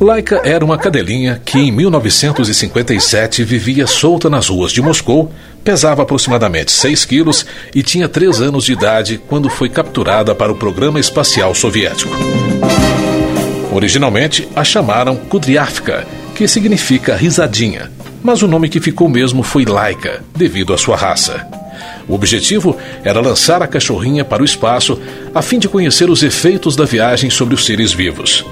Laika era uma cadelinha que em 1957 vivia solta nas ruas de Moscou, pesava aproximadamente 6 quilos e tinha 3 anos de idade quando foi capturada para o programa espacial soviético. Originalmente a chamaram Kudryavka, que significa risadinha, mas o nome que ficou mesmo foi Laika, devido à sua raça. O objetivo era lançar a cachorrinha para o espaço a fim de conhecer os efeitos da viagem sobre os seres vivos.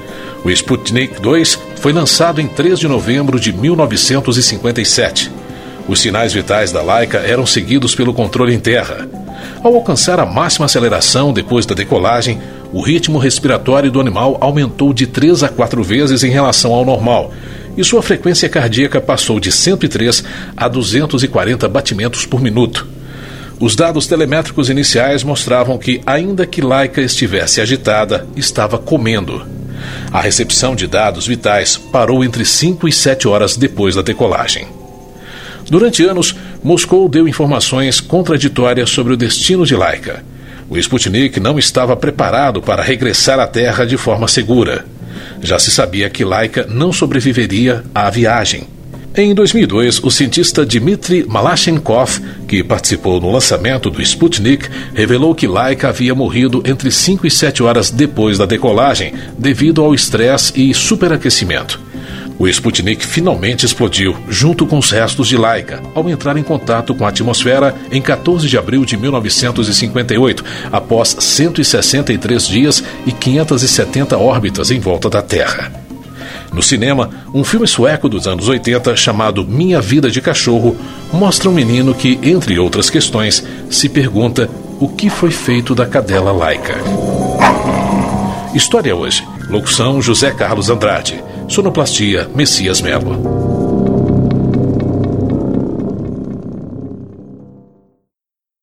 O Sputnik 2 foi lançado em 3 de novembro de 1957. Os sinais vitais da Laika eram seguidos pelo controle em terra. Ao alcançar a máxima aceleração depois da decolagem, o ritmo respiratório do animal aumentou de 3 a 4 vezes em relação ao normal, e sua frequência cardíaca passou de 103 a 240 batimentos por minuto. Os dados telemétricos iniciais mostravam que, ainda que Laika estivesse agitada, estava comendo. A recepção de dados vitais parou entre 5 e 7 horas depois da decolagem. Durante anos, Moscou deu informações contraditórias sobre o destino de Laika. O Sputnik não estava preparado para regressar à Terra de forma segura. Já se sabia que Laika não sobreviveria à viagem. Em 2002, o cientista Dmitry Malashchenkov, que participou no lançamento do Sputnik, revelou que Laika havia morrido entre 5 e 7 horas depois da decolagem, devido ao estresse e superaquecimento. O Sputnik finalmente explodiu, junto com os restos de Laika, ao entrar em contato com a atmosfera em 14 de abril de 1958, após 163 dias e 570 órbitas em volta da Terra. No cinema, um filme sueco dos anos 80 chamado Minha Vida de Cachorro mostra um menino que, entre outras questões, se pergunta o que foi feito da cadela laica. História hoje. Locução José Carlos Andrade. Sonoplastia Messias Melo.